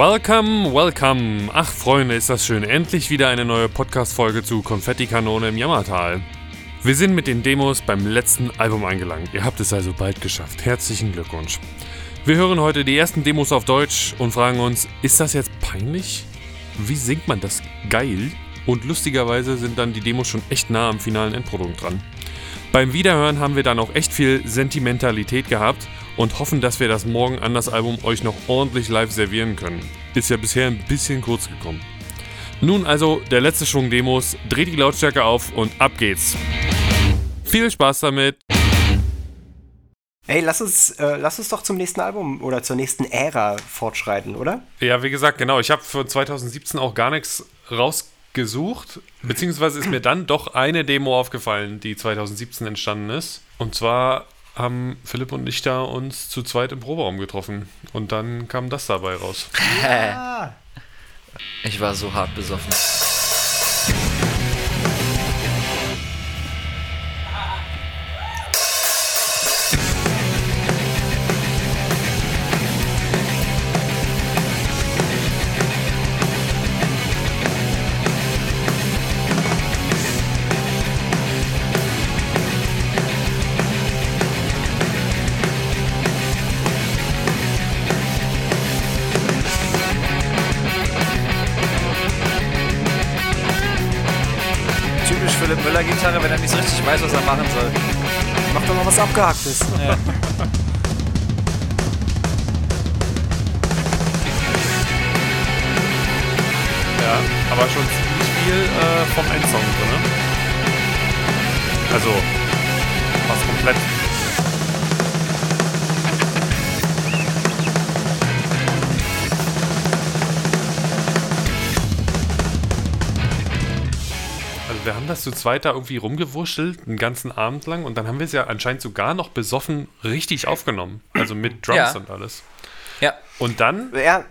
Welcome, welcome. Ach, Freunde, ist das schön. Endlich wieder eine neue Podcast-Folge zu Konfettikanone im Jammertal. Wir sind mit den Demos beim letzten Album eingelangt. Ihr habt es also bald geschafft. Herzlichen Glückwunsch. Wir hören heute die ersten Demos auf Deutsch und fragen uns, ist das jetzt peinlich? Wie singt man das geil? Und lustigerweise sind dann die Demos schon echt nah am finalen Endprodukt dran. Beim Wiederhören haben wir dann auch echt viel Sentimentalität gehabt und hoffen, dass wir das morgen an das Album euch noch ordentlich live servieren können. Ist ja bisher ein bisschen kurz gekommen. Nun also der letzte Schwung Demos, dreht die Lautstärke auf und ab geht's. Viel Spaß damit! Ey, lass uns, äh, lass uns doch zum nächsten Album oder zur nächsten Ära fortschreiten, oder? Ja, wie gesagt, genau. Ich habe für 2017 auch gar nichts rausgesucht, beziehungsweise ist mir dann doch eine Demo aufgefallen, die 2017 entstanden ist. Und zwar haben Philipp und ich da uns zu zweit im Proberaum getroffen. Und dann kam das dabei raus. Ich war so hart besoffen. Was Abgehacktes. Ja. Ja, aber schon ziemlich viel äh, vom Endsong drin. Also, fast komplett. Haben das zu zweit da irgendwie rumgewurschtelt, einen ganzen Abend lang und dann haben wir es ja anscheinend sogar noch besoffen richtig aufgenommen. Also mit Drums Ja. und alles. ja. Und dann Ja,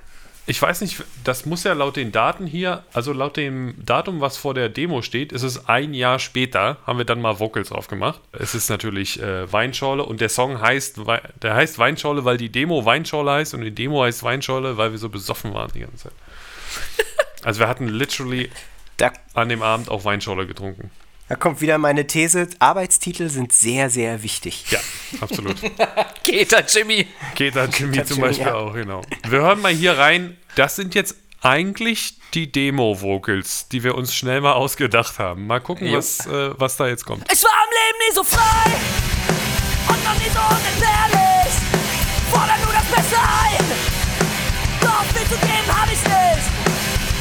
ich weiß nicht, das muss ja laut den Daten hier, also laut dem Datum, was vor der Demo steht, ist es ein Jahr später, haben wir dann mal Vocals drauf gemacht. Es ist natürlich äh, Weinschorle und der Song heißt, der heißt Weinschorle, weil die Demo Weinschorle heißt und die Demo heißt Weinschorle, weil wir so besoffen waren die ganze Zeit. Also wir hatten literally da, an dem Abend auch Weinschorle getrunken. da kommt wieder meine These. Arbeitstitel sind sehr, sehr wichtig. Ja, absolut. Geht da, Jimmy. Geht da Jimmy Geht da zum Jimmy, Beispiel ja. auch, genau. Wir hören mal hier rein. Das sind jetzt eigentlich die Demo-Vocals, die wir uns schnell mal ausgedacht haben. Mal gucken, Jo. was, äh, was da jetzt kommt. Ich war im Leben nie so frei und noch nie so unentbehrlich. Fordere nur das Beste ein, doch viel zu geben hab ich nicht.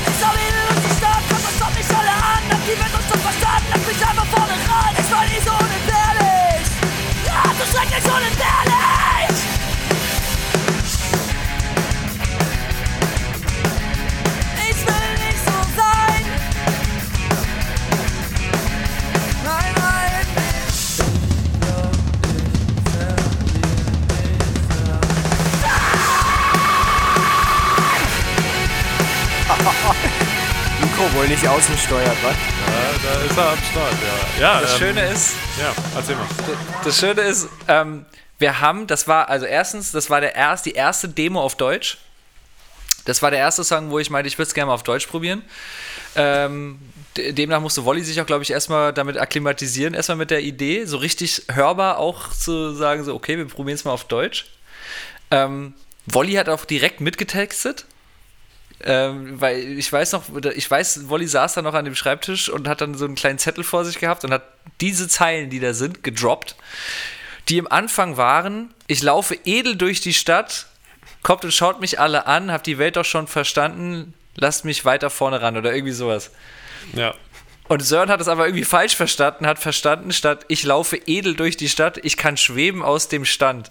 Ich schau wieder Nicht außen steuert, was? Ja, da ist er am Start, ja. Ja, Das ähm, Schöne ist, ja erzähl mal. das Schöne ist, ähm, wir haben, das war, also erstens, das war der erst, die erste Demo auf Deutsch. Das war der erste Song, wo ich meinte, ich würde es gerne mal auf Deutsch probieren. Ähm, de- demnach musste Wolli sich auch, glaube ich, erstmal damit akklimatisieren, erstmal mit der Idee, so richtig hörbar auch zu sagen, so, okay, wir probieren es mal auf Deutsch. Ähm, Wolli hat auch direkt mitgetextet. Ähm, weil ich weiß noch, ich weiß, Wolli saß da noch an dem Schreibtisch und hat dann so einen kleinen Zettel vor sich gehabt und hat diese Zeilen, die da sind, gedroppt, die im Anfang waren, ich laufe edel durch die Stadt, kommt und schaut mich alle an, hab die Welt doch schon verstanden, lasst mich weiter vorne ran oder irgendwie sowas. Ja. Und Sören hat es aber irgendwie falsch verstanden, hat verstanden, statt ich laufe edel durch die Stadt, ich kann schweben aus dem Stand.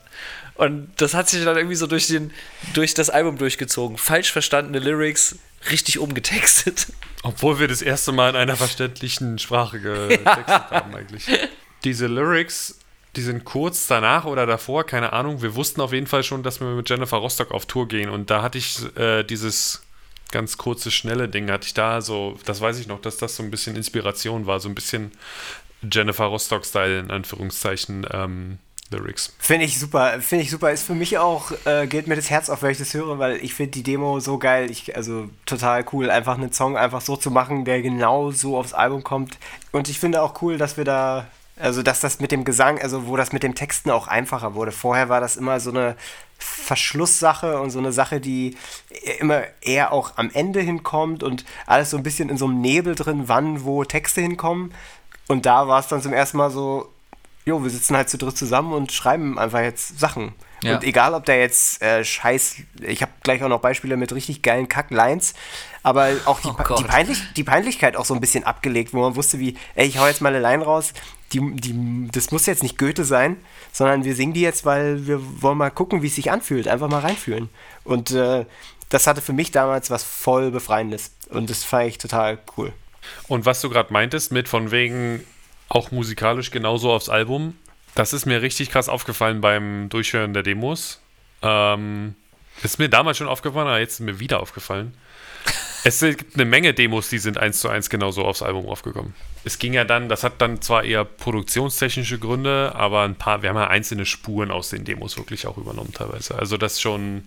Und das hat sich dann irgendwie so durch, den, durch das Album durchgezogen. Falsch verstandene Lyrics, richtig umgetextet. Obwohl wir das erste Mal in einer verständlichen Sprache getextet haben, eigentlich. Diese Lyrics, die sind kurz danach oder davor, keine Ahnung. Wir wussten auf jeden Fall schon, dass wir mit Jennifer Rostock auf Tour gehen. Und da hatte ich äh, dieses ganz kurze, schnelle Ding, hatte ich da so, das weiß ich noch, dass das so ein bisschen Inspiration war, so ein bisschen Jennifer Rostock-Style in Anführungszeichen. Ähm, Lyrics. Finde ich super, finde ich super. Ist für mich auch, äh, geht mir das Herz auf, wenn ich das höre, weil ich finde die Demo so geil. Ich, also total cool, einfach einen Song einfach so zu machen, der genau so aufs Album kommt. Und ich finde auch cool, dass wir da, also dass das mit dem Gesang, also wo das mit dem Texten auch einfacher wurde. Vorher war das immer so eine Verschlusssache und so eine Sache, die immer eher auch am Ende hinkommt und alles so ein bisschen in so einem Nebel drin, wann, wo Texte hinkommen. Und da war es dann zum ersten Mal so, jo, wir sitzen halt zu dritt zusammen und schreiben einfach jetzt Sachen. Ja. Und egal, ob da jetzt äh, scheiß, ich habe gleich auch noch Beispiele mit richtig geilen Kack-Lines, aber auch die, Oh die. Peinlich, die Peinlichkeit auch so ein bisschen abgelegt, wo man wusste, wie, ey, ich hau jetzt mal eine Line raus, die, die, das muss jetzt nicht Goethe sein, sondern wir singen die jetzt, weil wir wollen mal gucken, wie es sich anfühlt, einfach mal reinfühlen. Und äh, das hatte für mich damals was voll Befreiendes und das fand ich total cool. Und was du gerade meintest, mit von wegen auch musikalisch genauso aufs Album, das ist mir richtig krass aufgefallen beim Durchhören der Demos. Ähm, ist mir damals schon aufgefallen, aber jetzt ist mir wieder aufgefallen. Es gibt eine Menge Demos, die sind eins zu eins genauso aufs Album aufgekommen. Es ging ja dann, das hat dann zwar eher produktionstechnische Gründe, aber ein paar, wir haben ja einzelne Spuren aus den Demos wirklich auch übernommen teilweise. Also das schon,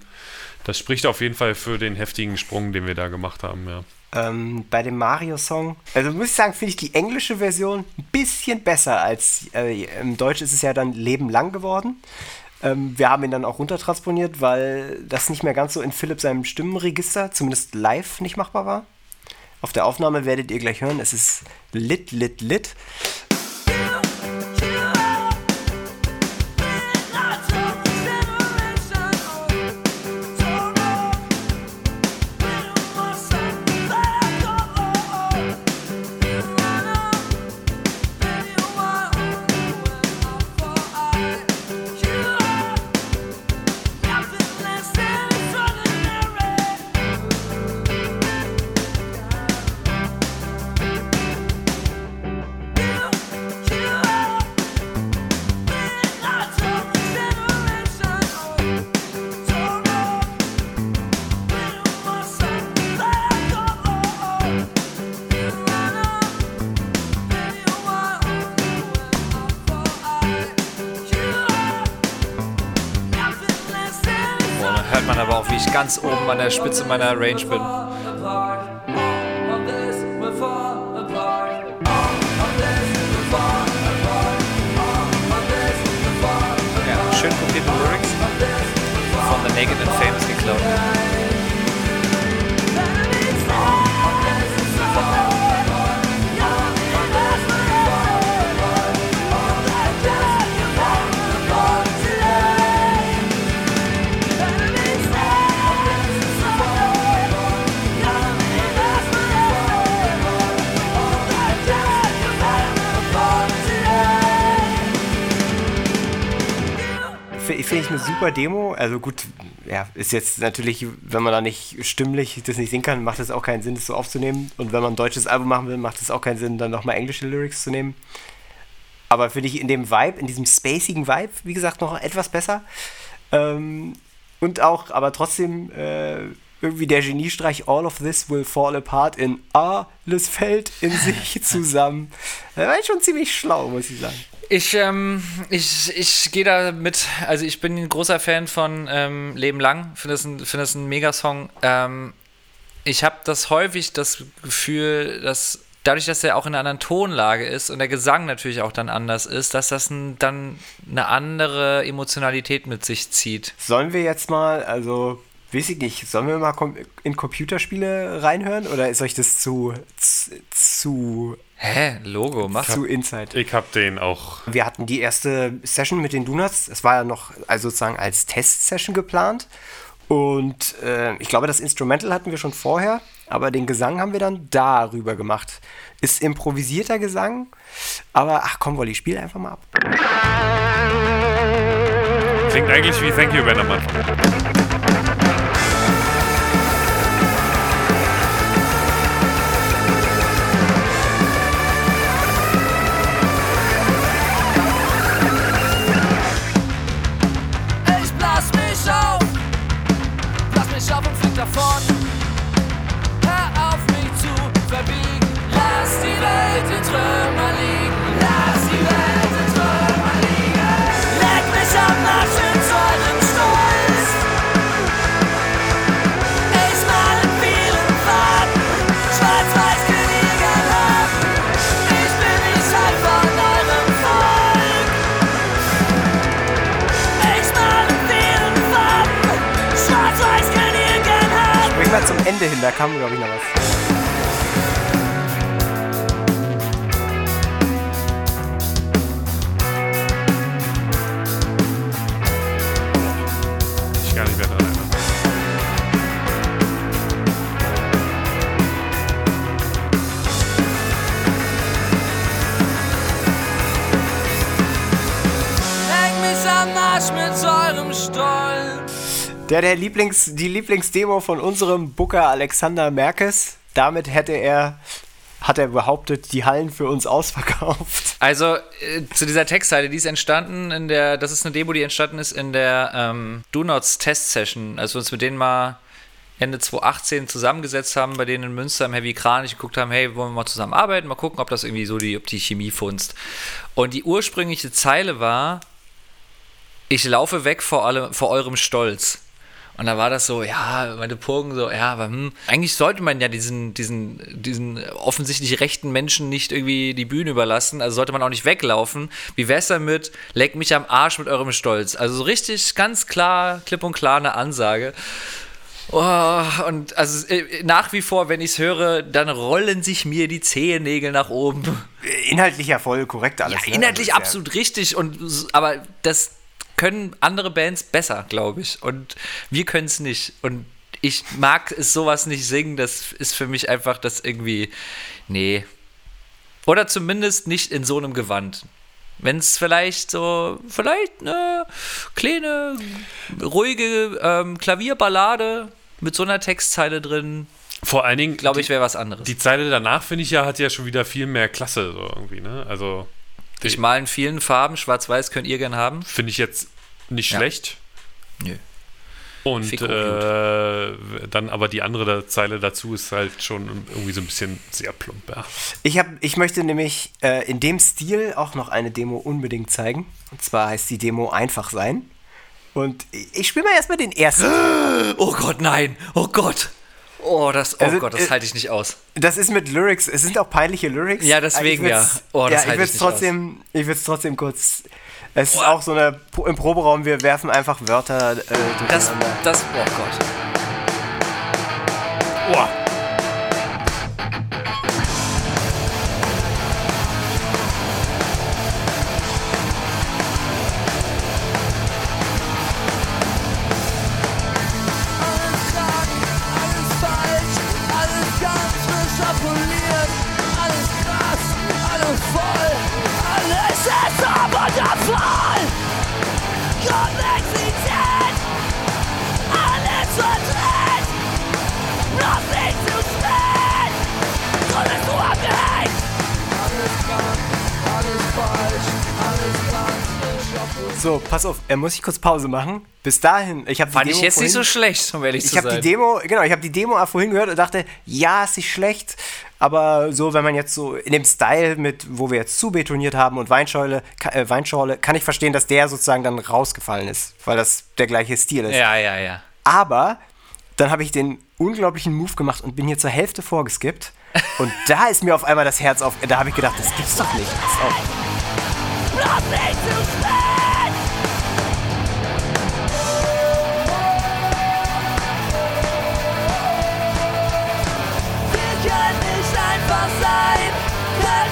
das spricht auf jeden Fall für den heftigen Sprung, den wir da gemacht haben, ja. Ähm, bei dem Mario-Song, also muss ich sagen, finde ich die englische Version ein bisschen besser als äh, im Deutsch ist es ja dann Leben lang geworden. Ähm, wir haben ihn dann auch runtertransponiert, weil das nicht mehr ganz so in Philipp seinem Stimmenregister, zumindest live, nicht machbar war. Auf der Aufnahme werdet ihr gleich hören, es ist lit, lit, lit. An der Spitze meiner Range bin. Super Demo. Also gut, ja, ist jetzt natürlich, wenn man da nicht stimmlich das nicht singen kann, macht es auch keinen Sinn, das so aufzunehmen. Und wenn man ein deutsches Album machen will, macht es auch keinen Sinn, dann nochmal englische Lyrics zu nehmen. Aber finde ich in dem Vibe, in diesem spacigen Vibe, wie gesagt, noch etwas besser. Ähm, und auch, aber trotzdem äh, irgendwie der Geniestreich All of this will fall apart in alles fällt in sich zusammen. Das war schon ziemlich schlau, muss ich sagen. Ich, ähm, ich, ich gehe da mit, also ich bin ein großer Fan von ähm, Leben lang, finde das, ein- finde das ein Megasong. Ähm, ich habe das häufig das Gefühl, dass dadurch, dass er auch in einer anderen Tonlage ist und der Gesang natürlich auch dann anders ist, dass das ein, dann eine andere Emotionalität mit sich zieht. Sollen wir jetzt mal, also, weiß ich nicht, sollen wir mal in Computerspiele reinhören oder ist euch das zu, zu, zu, Hä? Logo, mach. zu Inside? Ich hab den auch Wir hatten die erste Session mit den Donuts, es war ja noch also sozusagen als Testsession geplant und äh, ich glaube, das Instrumental hatten wir schon vorher, aber den Gesang haben wir dann darüber gemacht. Ist improvisierter Gesang, aber ach komm, Wolli, spiel einfach mal ab. Klingt eigentlich wie Thank You, Ben auf Ende hin, da kam, glaube ich, noch was. Der, der Lieblings, die Lieblingsdemo von unserem Booker Alexander Merkes. Damit hätte er, hat er behauptet, die Hallen für uns ausverkauft. Also äh, zu dieser Textzeile, die ist entstanden in der, das ist eine Demo, die entstanden ist in der ähm, Donuts Test Session, als wir uns mit denen mal Ende 2018 zusammengesetzt haben, bei denen in Münster im Heavy Kranich geguckt haben, hey, wollen wir mal zusammen arbeiten, mal gucken, ob das irgendwie so die, ob die Chemie funzt. Und die ursprüngliche Zeile war, ich laufe weg vor, alle, vor eurem Stolz. Und da war das so, ja, meine Purgen so, ja, aber hm, eigentlich sollte man ja diesen, diesen, diesen offensichtlich rechten Menschen nicht irgendwie die Bühne überlassen, also sollte man auch nicht weglaufen. Wie wär's damit, leck mich am Arsch mit eurem Stolz? Also so richtig ganz klar, klipp und klar eine Ansage. Oh, und also äh, nach wie vor, wenn ich es höre, dann rollen sich mir die Zehennägel nach oben. Inhaltlich ja voll korrekt alles. Ja, ne? inhaltlich ist absolut richtig und aber das können andere Bands besser, glaube ich. Und wir können es nicht. Und ich mag es sowas nicht singen. Das ist für mich einfach das irgendwie. Nee. Oder zumindest nicht in so einem Gewand. Wenn es vielleicht so, vielleicht eine kleine, ruhige ähm, Klavierballade mit so einer Textzeile drin, Vor allen Dingen, glaube ich, wäre was anderes. Die Zeile danach, finde ich ja, hat ja schon wieder viel mehr Klasse, so irgendwie, ne? Also, ich mal in vielen Farben, schwarz-weiß könnt ihr gern haben. finde ich jetzt nicht Ja. schlecht. Nö. Und äh, dann aber die andere Zeile dazu ist halt schon irgendwie so ein bisschen sehr plump. Ja. Ich, hab, ich möchte nämlich äh, in dem Stil auch noch eine Demo unbedingt zeigen. Und zwar heißt die Demo Einfach sein. Und ich, ich spiele mal erstmal den ersten. Oh Gott, nein! Oh Gott! Oh, das, oh Also, Gott, äh, das halte ich nicht aus. Das ist mit Lyrics, es sind auch peinliche Lyrics. Ja, deswegen ja. Oh, das ja, halte ich nicht trotzdem, ich würde es trotzdem kurz. Es ist auch so eine im Proberaum, wir werfen einfach Wörter äh, Das, durcheinander. das, oh Gott. Boah. Komplexität, So, pass auf, er muss ich kurz Pause machen. Bis dahin, ich habe die Fand Demo ich jetzt nicht so vorhin- schlecht, um ehrlich Ich zu habe die sein. Demo, genau, ich habe die Demo auch vorhin gehört und dachte, ja, ist nicht schlecht, aber so, wenn man jetzt so in dem Style mit, wo wir jetzt zubetoniert haben und Weinschorle, äh, Weinschorle, kann ich verstehen, dass der sozusagen dann rausgefallen ist, weil das der gleiche Stil ist. ja, ja, ja. Aber dann habe ich den unglaublichen Move gemacht und bin hier zur Hälfte vorgeskippt. Und da ist mir auf einmal das Herz auf. Da habe ich gedacht, das gibt's doch nicht. Pass auf. Noch nicht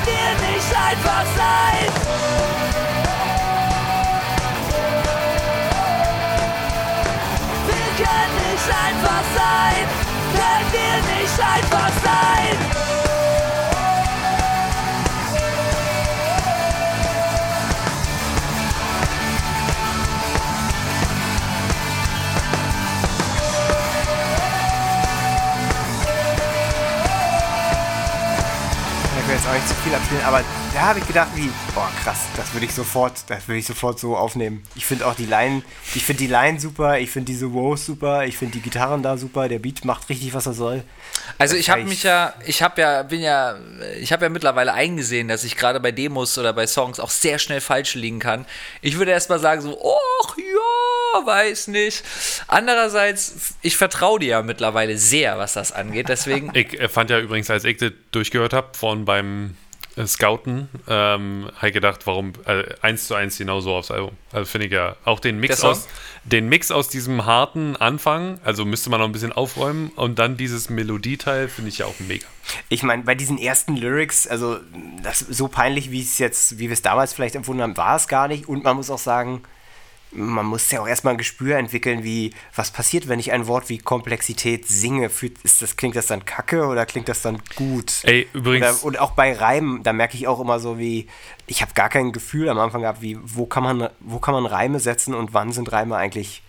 wir nicht einfach sein. Wir können nicht einfach sein, können wir nicht einfach sein. Auch nicht zu viel abspielen, aber da habe ich gedacht, wie, boah, krass, das würde ich sofort, das würde ich sofort so aufnehmen. Ich finde auch die Line, ich finde die Line super, ich finde diese Wows super, ich finde die Gitarren da super, der Beat macht richtig, was er soll. Also ich habe mich ja, ich habe ja, bin ja, ich habe ja mittlerweile eingesehen, dass ich gerade bei Demos oder bei Songs auch sehr schnell falsch liegen kann. Ich würde erstmal sagen so, ach ja, weiß nicht. Andererseits, ich vertraue dir ja mittlerweile sehr, was das angeht. Deswegen, Ich äh, fand ja übrigens, als ich das durchgehört habe, vorhin beim scouten, ähm, habe gedacht, warum äh, eins zu eins genauso aufs Album. Also finde ich ja auch den Mix aus den Mix aus diesem harten Anfang, also müsste man noch ein bisschen aufräumen und dann dieses Melodieteil finde ich ja auch mega. Ich meine, bei diesen ersten Lyrics, also das so peinlich, wie es jetzt, wie wir es damals vielleicht empfunden haben, war es gar nicht. Und man muss auch sagen, man muss ja auch erstmal ein Gespür entwickeln, wie, was passiert, wenn ich ein Wort wie Komplexität singe. Fühlt, ist das, klingt das dann kacke oder klingt das dann gut? Ey, übrigens, Oder, und auch bei Reimen, da merke ich auch immer so wie, ich habe gar kein Gefühl am Anfang gehabt, wie, wo kann man, wo kann man Reime setzen und wann sind Reime eigentlich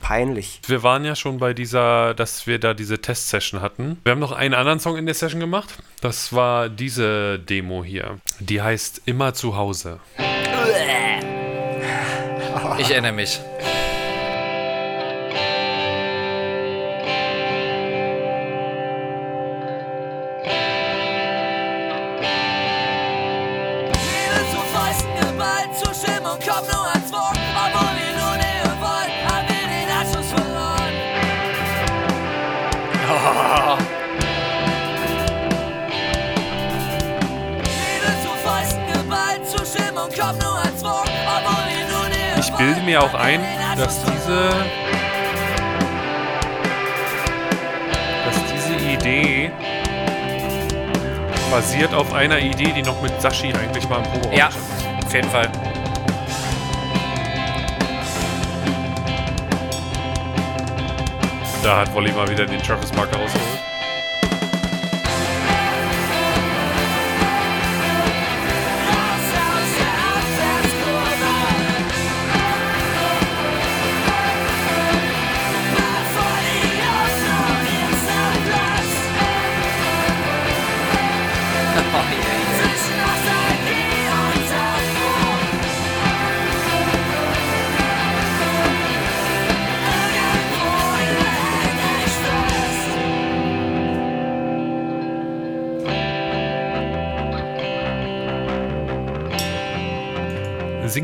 peinlich. wir waren ja schon bei dieser, dass wir da diese Test-Session hatten. Wir haben noch einen anderen Song in der Session gemacht. Das war diese Demo hier. Die heißt Immer zu Hause. Ich erinnere mich. Liebe zu bilde mir auch ein, dass diese, dass diese Idee basiert auf einer Idee, die noch mit Sashi eigentlich mal im Proberaum Ja, stand. auf jeden Fall. Da hat Wolli mal wieder den Travis Marker rausgeholt.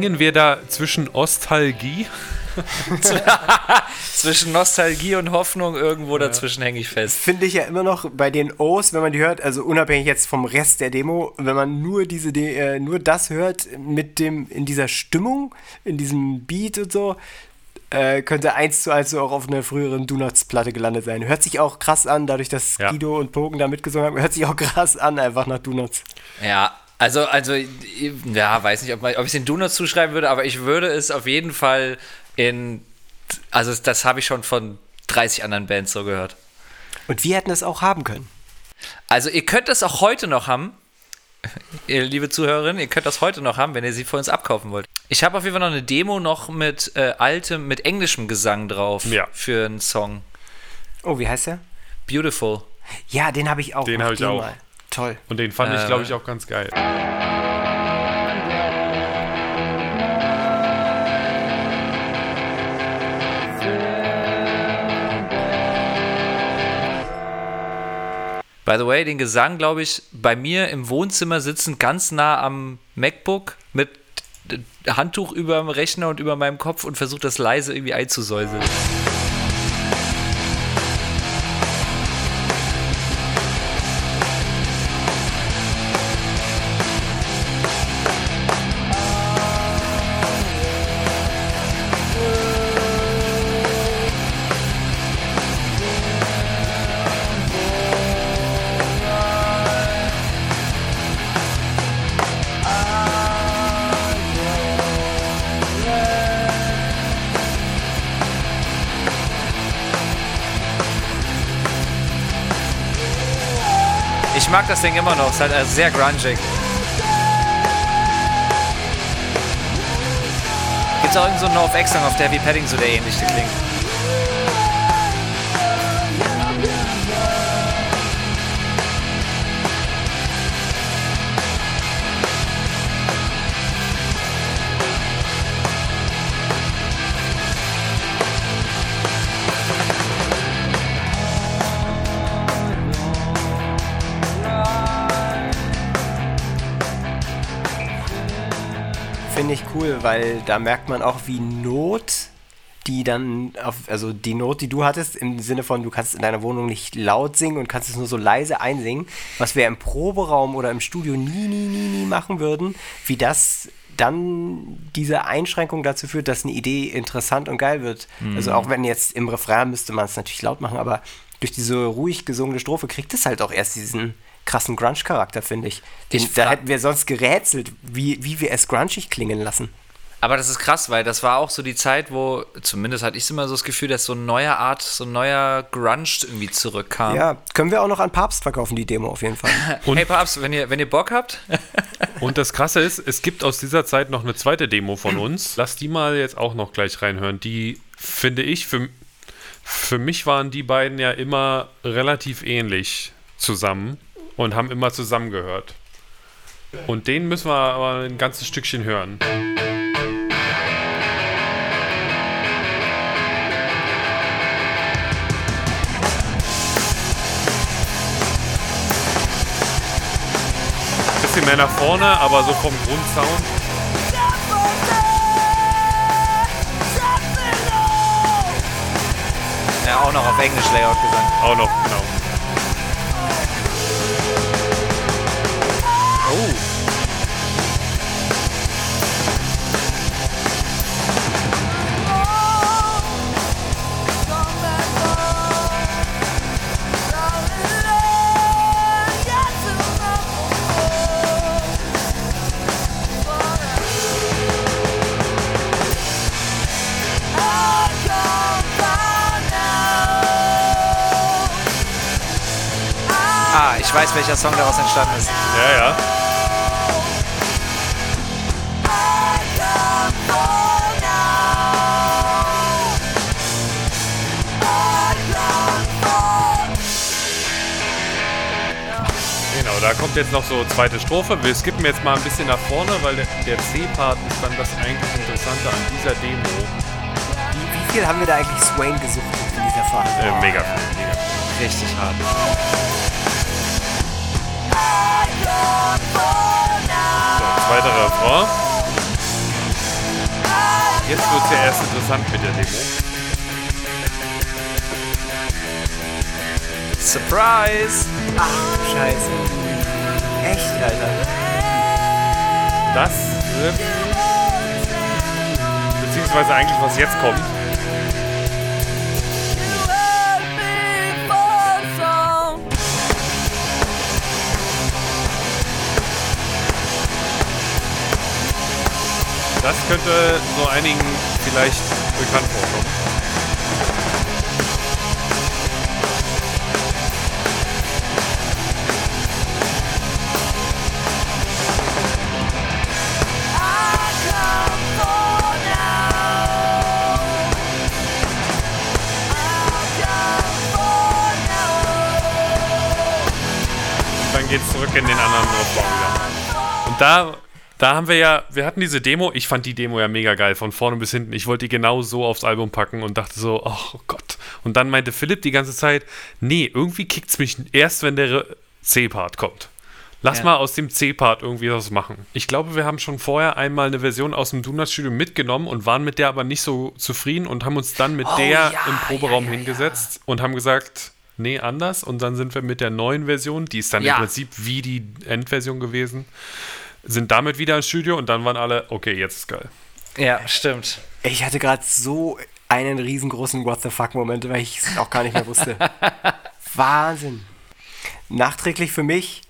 Singen wir da zwischen Ostalgie? Zwischen Nostalgie und Hoffnung irgendwo dazwischen hänge ich fest. Finde ich ja immer noch bei den O's, wenn man die hört, also unabhängig jetzt vom Rest der Demo, wenn man nur diese, De äh, nur das hört mit dem, in dieser Stimmung, in diesem Beat und so, äh, könnte eins zu eins so auch auf einer früheren Donuts-Platte gelandet sein. Hört sich auch krass an, dadurch, dass Ja. Guido und Poken da mitgesungen haben, hört sich auch krass an, einfach nach Donuts. Ja, also, also, ja, weiß nicht, ob, man- ob ich es den Donuts zuschreiben würde, aber ich würde es auf jeden Fall in, also das habe ich schon von 30 anderen Bands so gehört. Und wir hätten es auch haben können. Also ihr könnt das auch heute noch haben, ihr liebe Zuhörerinnen, ihr könnt das heute noch haben, wenn ihr sie für uns abkaufen wollt. Ich habe auf jeden Fall noch eine Demo noch mit äh, altem, mit englischem Gesang drauf Ja. für einen Song. Oh, wie heißt der? Beautiful. Ja, den habe ich auch. Den habe ich den auch. Mal. Toll. Und den fand ich, Äh. glaube ich, auch ganz geil. By the way, den Gesang, glaube ich, bei mir im Wohnzimmer sitzend ganz nah am MacBook mit Handtuch über dem Rechner und über meinem Kopf und versucht das leise irgendwie einzusäuseln. Das Ding immer noch, es ist halt äh, sehr grungig. Gibt's auch irgendeinen so einen No-F-Song auf der Heavy Padding, so der ähnlich klingt. Finde ich cool, weil da merkt man auch, wie Not die dann auf, also die Not, die du hattest, im Sinne von, du kannst in deiner Wohnung nicht laut singen und kannst es nur so leise einsingen, was wir im Proberaum oder im Studio nie, nie, nie, nie machen würden, wie das dann diese Einschränkung dazu führt, dass eine Idee interessant und geil wird. Also auch wenn jetzt im Refrain müsste man es natürlich laut machen, aber durch diese ruhig gesungene Strophe kriegt es halt auch erst diesen krassen Grunge-Charakter, finde ich. Den, Ich da hätten wir sonst gerätselt, wie, wie wir es grungig klingen lassen. Aber das ist krass, weil das war auch so die Zeit, wo, zumindest hatte ich immer so das Gefühl, dass so eine neue Art, so ein neuer Grunge irgendwie zurückkam. Ja, können wir auch noch an Papst verkaufen, die Demo auf jeden Fall. Und- hey Papst, wenn ihr, wenn ihr Bock habt, Und das Krasse ist, es gibt aus dieser Zeit noch eine zweite Demo von uns. Lass die mal jetzt auch noch gleich reinhören. Die finde ich, für, für mich waren die beiden ja immer relativ ähnlich zusammen und haben immer zusammengehört. Und den müssen wir aber ein ganzes Stückchen hören. Bisschen mehr nach vorne, aber so vom Grundsound. ja auch noch auf Englisch Layout gesagt. Auch noch, genau. Oh. Ah, ich weiß, welcher Song daraus entstanden ist. Ja, ja. Genau, da kommt jetzt noch so zweite Strophe. Wir skippen jetzt mal ein bisschen nach vorne, weil der, der C-Part ist dann das eigentlich Interessante an dieser Demo. Wie, wie viel haben wir da eigentlich Swain gesucht in dieser Phase? Äh, mega viel, mega viel. Richtig hart. So, zweiter Refrain. Jetzt wird es ja erst interessant mit der Demo. Surprise! Scheiße. Echt, Alter. Das Riff, beziehungsweise eigentlich was jetzt kommt, das könnte so einigen vielleicht bekannt vorkommen. Dann geht's zurück in den anderen wieder. Und da, da haben wir ja, wir hatten diese Demo, ich fand die Demo ja mega geil, von vorne bis hinten. Ich wollte die genau so aufs Album packen und dachte so, oh Gott. Und dann meinte Philipp die ganze Zeit, nee, irgendwie kickt's mich erst, wenn der C-Part kommt. Lass Ja. mal aus dem C-Part irgendwie was machen. Ich glaube, wir haben schon vorher einmal eine Version aus dem Donuts-Studio mitgenommen und waren mit der aber nicht so zufrieden und haben uns dann mit der ja, im Proberaum ja, hingesetzt und haben gesagt, nee, anders. Und dann sind wir mit der neuen Version, die ist dann Ja. im Prinzip wie die Endversion gewesen, sind damit wieder ins Studio und dann waren alle, okay, jetzt ist geil. Ja, stimmt. Ich hatte gerade so einen riesengroßen What the fuck-Moment, weil ich es auch gar nicht mehr wusste. Wahnsinn. Nachträglich für mich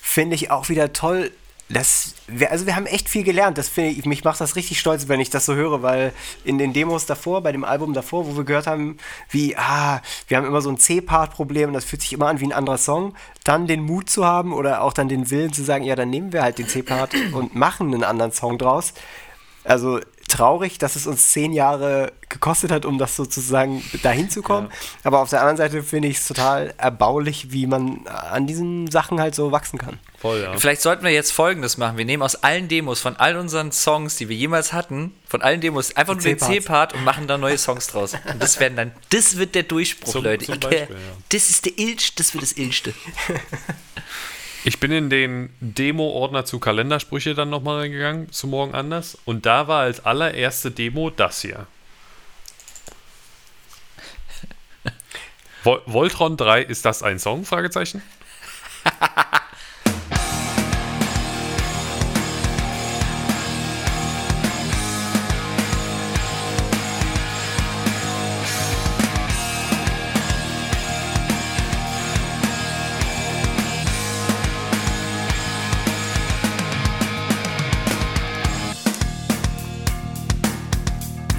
finde ich auch wieder toll, wir, also wir haben echt viel gelernt. Das finde ich, mich macht das richtig stolz, wenn ich das so höre, weil in den Demos davor, bei dem Album davor, wo wir gehört haben, wie, ah, wir haben immer so ein C-Part-Problem und das fühlt sich immer an wie ein anderer Song, dann den Mut zu haben oder auch dann den Willen zu sagen, ja, dann nehmen wir halt den C-Part und machen einen anderen Song draus. Also traurig, dass es uns zehn Jahre gekostet hat, um das sozusagen dahin zu kommen. Aber auf der anderen Seite finde ich es total erbaulich, wie man an diesen Sachen halt so wachsen kann. Voll, ja. Vielleicht sollten wir jetzt folgendes machen. Wir nehmen aus allen Demos, von all unseren Songs, die wir jemals hatten, von allen Demos einfach nur den. C-Part und machen da neue Songs draus. Und das werden dann, das wird der Durchbruch, Zum- Leute. zum Ich, Beispiel, äh, ja. Das ist der Ilch, das wird das Ilchte. Ich bin in den Demo-Ordner zu Kalendersprüche dann nochmal reingegangen, zu morgen anders. Und da war als allererste Demo das hier. Vol Voltron 3, ist das ein Song? Fragezeichen.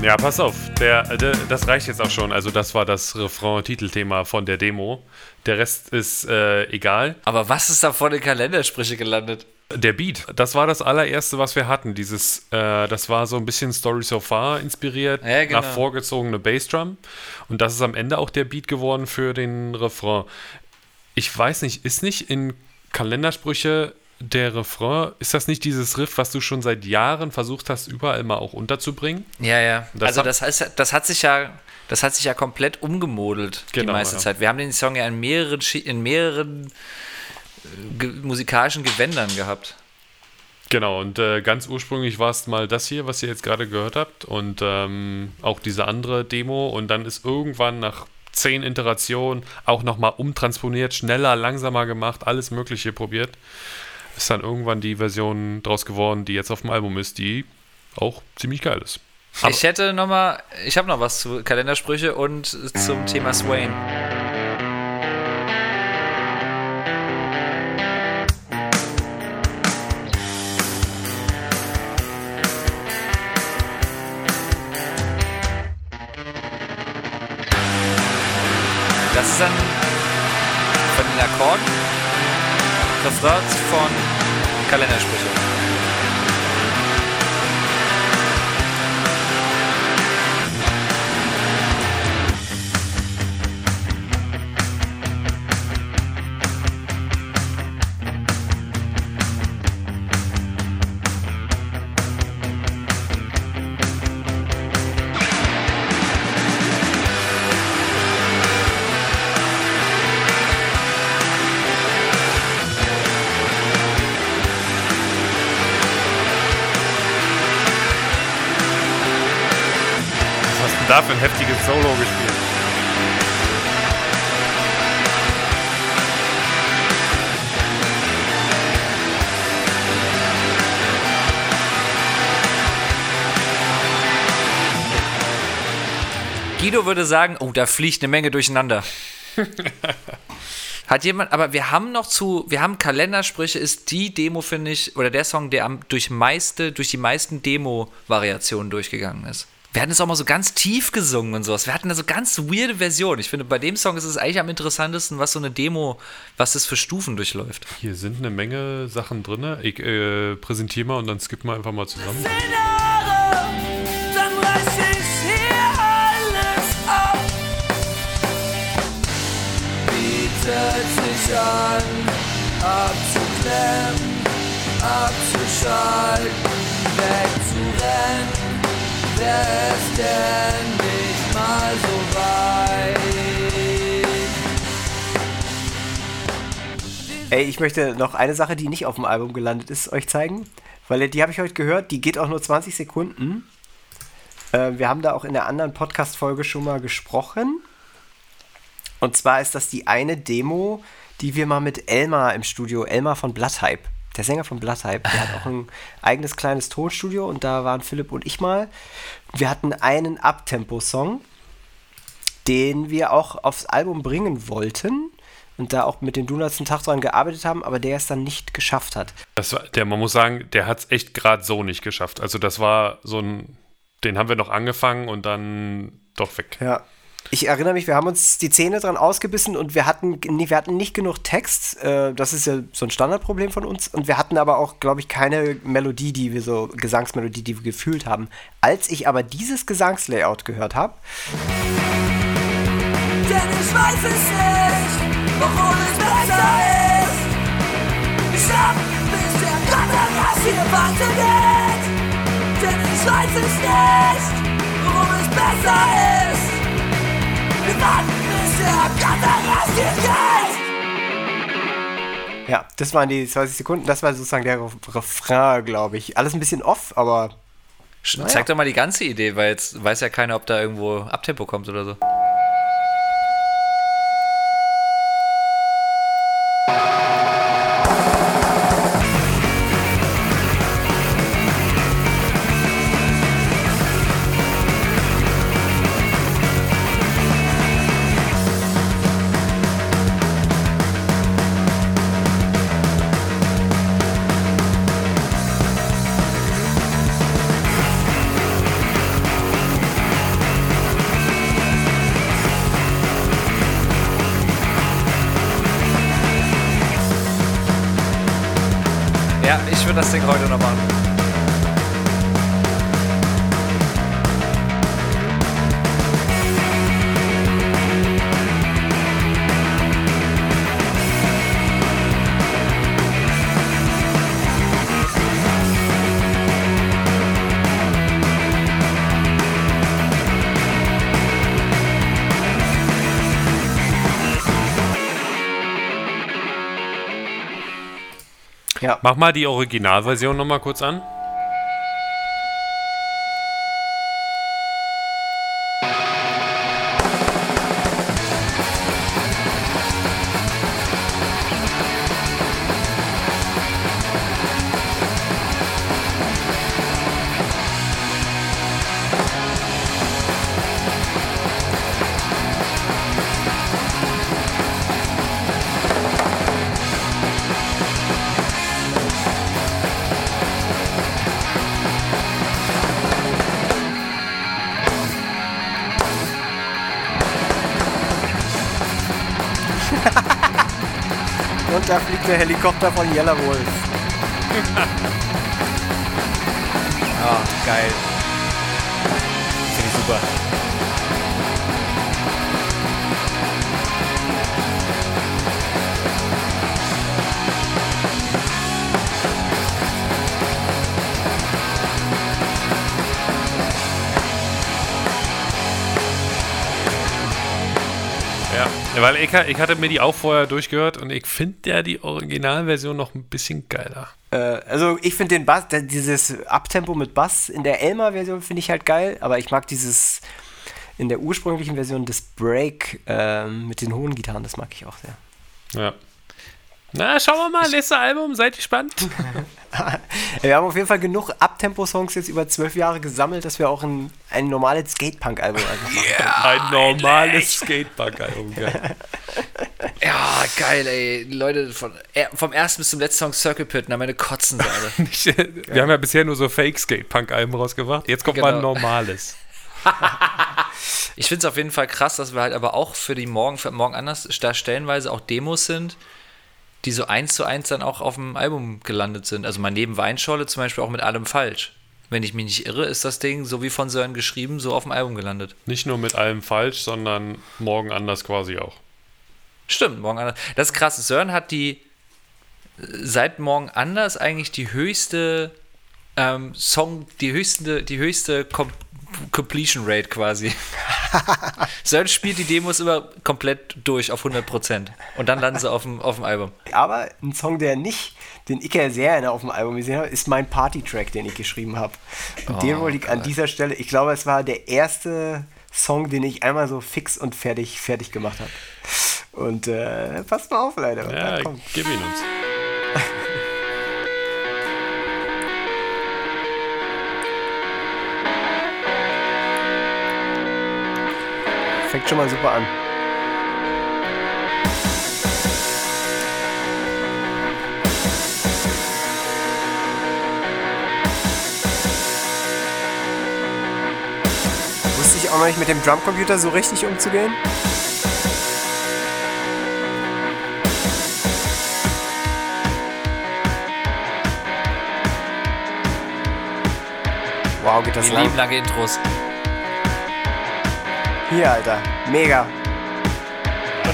Ja, pass auf, der, der, das reicht jetzt auch schon. Also das war das Refrain-Titelthema von der Demo. Der Rest ist äh, egal. Aber was ist da vor den Kalendersprüche gelandet? Der Beat, das war das allererste, was wir hatten. Dieses, äh, das war so ein bisschen Story So Far inspiriert, Ja, genau. nach vorgezogene Bassdrum. Und das ist am Ende auch der Beat geworden für den Refrain. Ich weiß nicht, ist nicht in Kalendersprüche der Refrain, ist das nicht dieses Riff, was du schon seit Jahren versucht hast, überall mal auch unterzubringen? Ja, ja. Das also hat- das heißt, das hat sich ja, das hat sich ja komplett umgemodelt die Genau, meiste ja. Zeit. Wir haben den Song ja in mehreren, in mehreren äh, ge musikalischen Gewändern gehabt. Genau, und äh, ganz ursprünglich war es mal das hier, was ihr jetzt gerade gehört habt, und ähm, auch diese andere Demo, und dann ist irgendwann nach zehn Iterationen auch nochmal umtransponiert, schneller, langsamer gemacht, alles Mögliche probiert. Ist dann irgendwann die Version draus geworden, die jetzt auf dem Album ist, die auch ziemlich geil ist. Aber- ich hätte noch mal, ich habe noch was zu Kalendersprüche und zum Thema Swain. Das ist dann von den Akkorden Refrain von Kalendersprüche. Was hast du denn da für ein heftiges Solo gespielt? Guido würde sagen, oh, da fliegt eine Menge durcheinander. Hat jemand, aber wir haben noch zu, wir haben Kalendersprüche, ist die Demo, finde ich, oder der Song, der am, durch, meiste, durch die meisten Demo-Variationen durchgegangen ist. Wir hatten es auch mal so ganz tief gesungen und sowas. Wir hatten da so ganz weirde Versionen. Ich finde, bei dem Song ist es eigentlich am interessantesten, was so eine Demo, was das für Stufen durchläuft. Hier sind eine Menge Sachen drin. Ich äh, präsentiere mal und dann skippen wir einfach mal zusammen. Sich an, abzuklemmen, abzuschalten, wegzurennen. Ist denn nicht mal so weit? Ey, ich möchte noch eine Sache, die nicht auf dem Album gelandet ist, euch zeigen. Weil die habe ich heute gehört, die geht auch nur 20 Sekunden. Äh, wir haben da auch in der anderen Podcast-Folge schon mal gesprochen. Und zwar ist das die eine Demo, die wir mal mit Elmar im Studio, Elmar von Bloodhype, der Sänger von Bloodhype, der hat auch ein eigenes kleines Tonstudio und da waren Philipp und ich mal. Wir hatten einen Abtempo-Song, den wir auch aufs Album bringen wollten und da auch mit dem Donuts einen Tag dran gearbeitet haben, aber der es dann nicht geschafft hat. Das war, der, man muss sagen, der hat es echt gerade so nicht geschafft. Also das war so ein, den haben wir noch angefangen und dann doch weg. Ja. Ich erinnere mich, wir haben uns die Zähne dran ausgebissen und wir hatten, wir hatten nicht genug Text. Äh, das ist ja so ein Standardproblem von uns. Und wir hatten aber auch, glaube ich, keine Melodie, die wir so, Gesangsmelodie, die wir gefühlt haben. Als ich aber dieses Gesangslayout gehört habe, Denn ich weiß es nicht, worum es besser ist. Ich hab, bis der Kameras hier weitergeht. Denn ich weiß es nicht, worum es besser ist. Ja, das waren die 20 Sekunden, das war sozusagen der Ref- Refrain, glaube ich. Alles ein bisschen off, aber Naja. Zeig doch mal die ganze Idee, weil jetzt weiß ja keiner, ob da irgendwo Abtempo kommt oder so. Ja. Mach mal die Originalversion nochmal kurz an. Helikopter von Yellow Wolf. Ah, geil. Finde ich super. Weil ich, ich hatte mir die auch vorher durchgehört und ich finde ja die Originalversion noch ein bisschen geiler. Äh, also ich finde den Bass, dieses Abtempo mit Bass in der Elmer-Version finde ich halt geil, aber ich mag dieses in der ursprünglichen Version des Break ähm, mit den hohen Gitarren, das mag ich auch sehr. Ja. Na, schauen wir mal, nächstes Album, seid gespannt. Wir haben auf jeden Fall genug Abtempo-Songs jetzt über zwölf Jahre gesammelt, dass wir auch ein, ein normales Skatepunk-Album einfach machen. Ein normales Skatepark-Album, geil. Ja, geil, ey. Leute von, äh, vom ersten bis zum letzten Song Circle Pit, na, meine kotzen sie alle. Nicht- Wir haben ja bisher nur so Fake-Skate-Punk-Alben rausgebracht. Jetzt kommt mal ein Genau. normales. Ich finde es auf jeden Fall krass, dass wir halt aber auch für die Morgen, für morgen anders, da stellenweise auch Demos sind, die so eins zu eins dann auch auf dem Album gelandet sind. Also mal neben Weinschorle zum Beispiel auch mit allem falsch. Wenn ich mich nicht irre, ist das Ding, so wie von Sören geschrieben, so auf dem Album gelandet. Nicht nur mit allem falsch, sondern morgen anders quasi auch. Stimmt, morgen anders. Das ist krass. Sören hat die äh, seit morgen anders eigentlich die höchste ähm, Song, die höchste, die höchste Com Completion Rate quasi. Sören spielt die Demos immer komplett durch auf 100% und dann landen sie auf dem, auf dem Album. Aber ein Song, der nicht, den ich ja sehr gerne auf dem Album gesehen habe, ist mein Party-Track, den ich geschrieben habe. Und den wollte ich an dieser Stelle, ich glaube, es war der erste Song, den ich einmal so fix und fertig, fertig gemacht habe. Und äh, passt mal auf, Leute. Ja, gib ihn uns. Fängt schon mal super an. Wusste ich auch noch nicht mit dem Drumcomputer so richtig umzugehen. Wow, geht das Die lang. lieben lange Intros. Hier, Alter. Mega.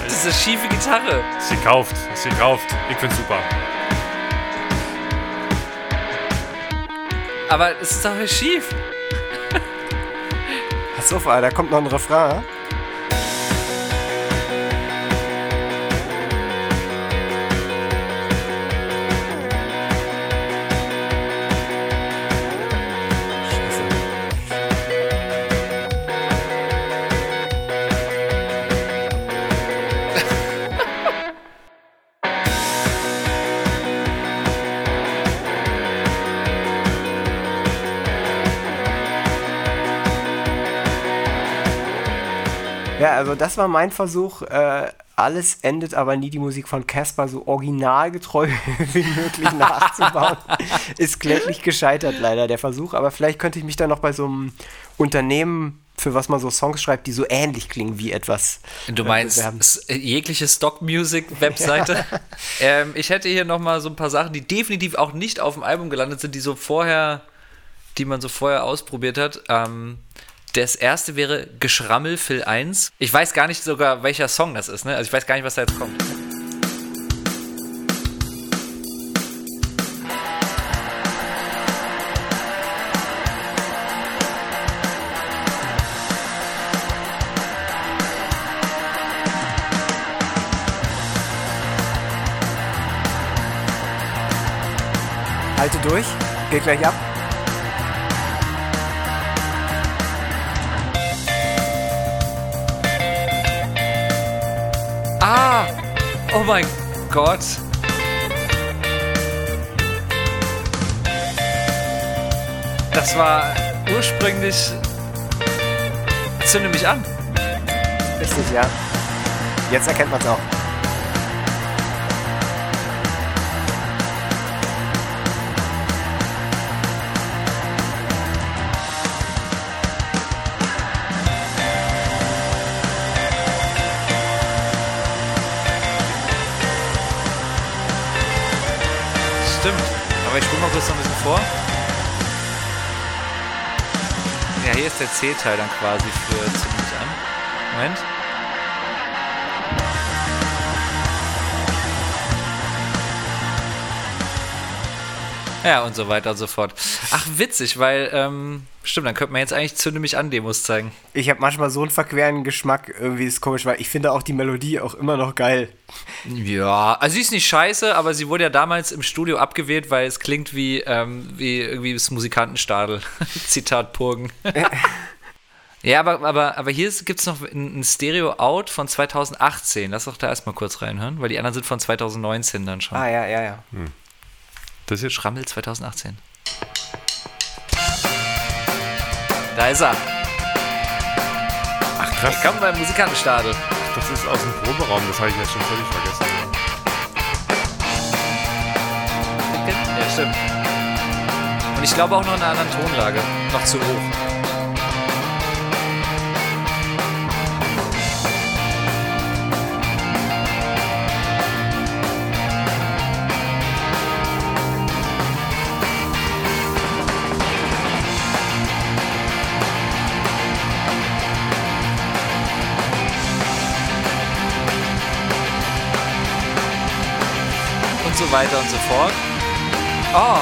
Diese schiefe Gitarre. Ist gekauft, ist gekauft. Ich find's super. Aber es ist doch schief. Pass auf, Alter. Da kommt noch ein Refrain. Ja, also das war mein Versuch. Äh, alles endet aber nie die Musik von Casper so originalgetreu wie möglich nachzubauen. Ist kläglich gescheitert leider der Versuch, aber vielleicht könnte ich mich dann noch bei so einem Unternehmen für was man so Songs schreibt, die so ähnlich klingen wie etwas. Du äh, meinst äh, jegliche Stock-Music-Webseite? ähm, ich hätte hier nochmal so ein paar Sachen, die definitiv auch nicht auf dem Album gelandet sind, die so vorher, die man so vorher ausprobiert hat. Ähm, das erste wäre Geschrammel Phil 1. Ich weiß gar nicht sogar, welcher Song das ist, ne? Also ich weiß gar nicht, was da jetzt kommt. Halte durch, geht gleich ab. Oh mein Gott! Das war ursprünglich Zünde mich an. Richtig, ja. Jetzt erkennt man es auch. Vor. Ja, hier ist der C-Teil dann quasi für Zünde mich an. Moment. Ja, und so weiter und so fort. Ach, witzig, weil, ähm, stimmt, dann könnte man jetzt eigentlich Zünde mich an Demos zeigen. Ich habe manchmal so einen verqueren Geschmack, irgendwie ist komisch, weil ich finde auch die Melodie auch immer noch geil. Ja, also sie ist nicht scheiße, aber sie wurde ja damals im Studio abgewählt, weil es klingt wie, ähm, wie irgendwie das Musikantenstadel. Zitat Purgen. ja, aber, aber, aber hier gibt es noch ein, ein Stereo-Out von 2018. Lass doch da erstmal kurz reinhören, weil die anderen sind von 2019 dann schon. Ah, ja, ja, ja. Das ist jetzt Schrammel 2018. Da ist er. Ach krass, Willkommen beim Musikantenstadel. Das ist aus dem Proberaum, das habe ich ja schon völlig vergessen. Ja, stimmt. Und ich glaube auch noch in einer anderen Tonlage. Noch zu hoch. Weiter und so fort. Oh.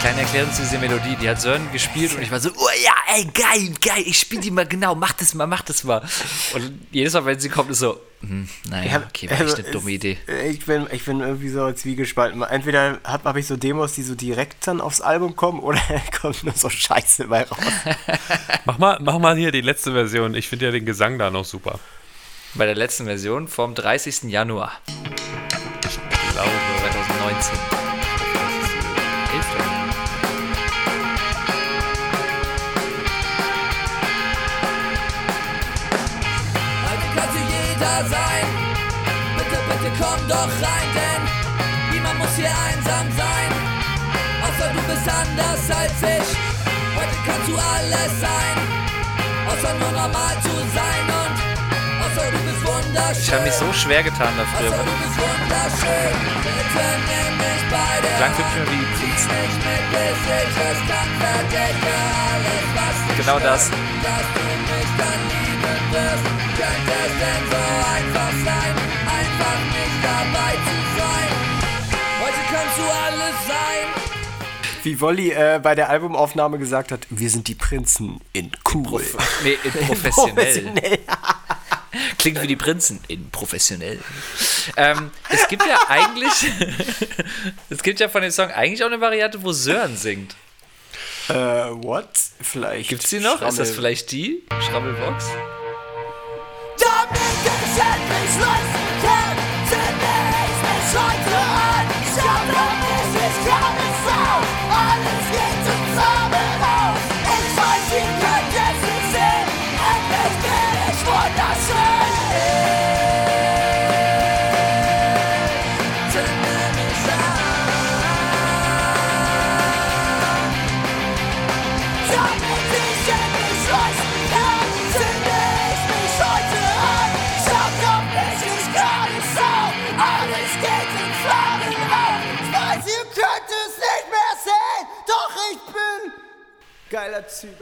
Kleine Erklärung zu dieser Melodie. Die hat Sören gespielt und ich war so, oh ja, ey, geil, geil, ich spiele die mal genau, mach das mal, mach das mal. Und jedes Mal, wenn sie kommt, ist so, hm, naja, okay, war echt eine also, dumme Idee. Ich bin, ich bin irgendwie so zwiegespalten. Entweder habe hab ich so Demos, die so direkt dann aufs Album kommen, oder kommt nur so Scheiße bei raus. Mach mal, mach mal hier die letzte Version. Ich finde ja den Gesang da noch super. Bei der letzten Version vom 30. Januar Ich glaube, 2019. Hilft doch. Heute könnte jeder sein. Bitte, bitte komm doch rein, denn niemand muss hier einsam sein. Außer du bist anders als ich. Heute kannst du alles sein. Außer nur normal zu sein und Ich habe mich so schwer getan dafür. Mich Klang wirklich nur wie Prinzen. Genau das. mich. Wie Wolli äh, bei der Albumaufnahme gesagt hat, wir sind die Prinzen in cool. Nee, in professionell. Professionell. Klingt wie die Prinzen. In professionell. Ähm, es gibt ja eigentlich, es gibt ja von dem Song eigentlich auch eine Variante, wo Sören singt. äh, what? Vielleicht. Gibt's die noch? Ist das Schrammel. vielleicht die? Schrabbelbox? Damit Geiler Typ.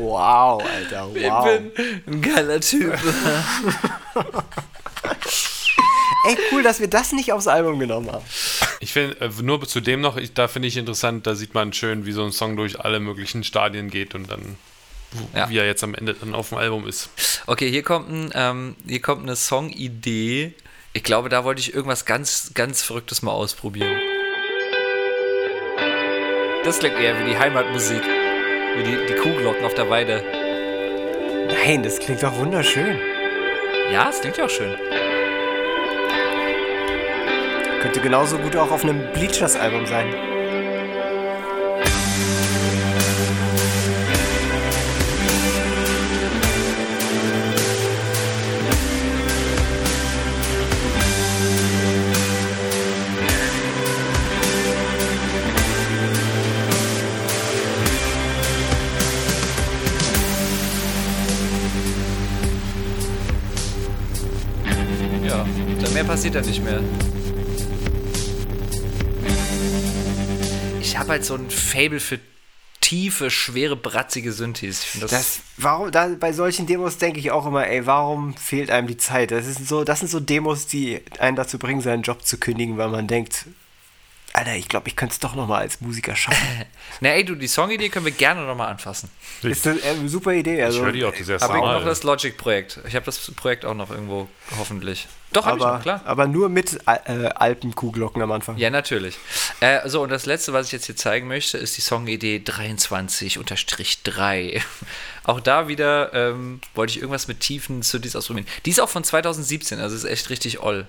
wow, Alter, wow. Ich bin ein geiler Typ. Ey, cool, dass wir das nicht aufs Album genommen haben. Ich finde, äh, nur zu dem noch, ich, da finde ich interessant, da sieht man schön, wie so ein Song durch alle möglichen Stadien geht und dann, Ja. wie er jetzt am Ende dann auf dem Album ist. Okay, hier kommt, ein, ähm, hier kommt eine Songidee. Ich glaube, da wollte ich irgendwas ganz, ganz Verrücktes mal ausprobieren. Das klingt eher wie die Heimatmusik. Wie die, die Kuhglocken auf der Weide. Nein, das klingt doch wunderschön. Ja, es klingt ja auch schön. Könnte genauso gut auch auf einem Bleachers-Album sein. Passiert da nicht mehr. Ich habe halt so ein Fable für tiefe, schwere, bratzige Synthes. Das, Das, warum, da, bei solchen Demos denke ich auch immer, ey, warum fehlt einem die Zeit? Das, ist so, das sind so Demos, die einen dazu bringen, seinen Job zu kündigen, weil man denkt, Alter, ich glaube, ich könnte es doch nochmal als Musiker schaffen. Na ey, du, die Songidee können wir gerne nochmal anfassen. ist eine äh, super Idee. Also, ich höre die auch das erste Aber Mal. noch das Logic-Projekt. Ich habe das Projekt auch noch irgendwo, hoffentlich. Doch, habe ich aber, noch, klar. aber nur mit äh, Alpenkuhglocken am Anfang. Ja, natürlich. Äh, so, und das letzte, was ich jetzt hier zeigen möchte, ist die Songidee 23-3. Auch da wieder ähm, wollte ich irgendwas mit tiefen Synthes ausprobieren. Die ist auch von 2017, also ist echt richtig oll.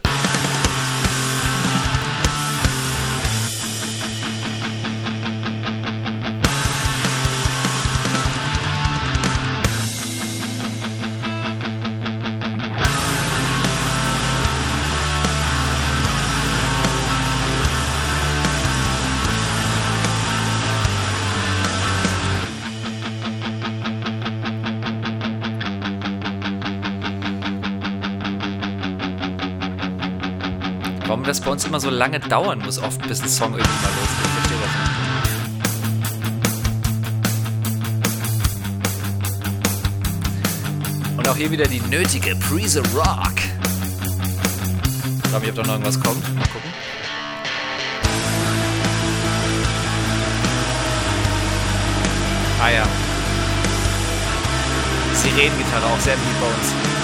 Warum das bei uns immer so lange dauern muss, oft bis ein Song irgendwie mal losgeht. Und auch hier wieder die nötige Prise Rock. Ich glaube, ich ob da noch irgendwas kommt. Mal gucken. Ah ja. Sirenengitarre auch sehr beliebt bei uns.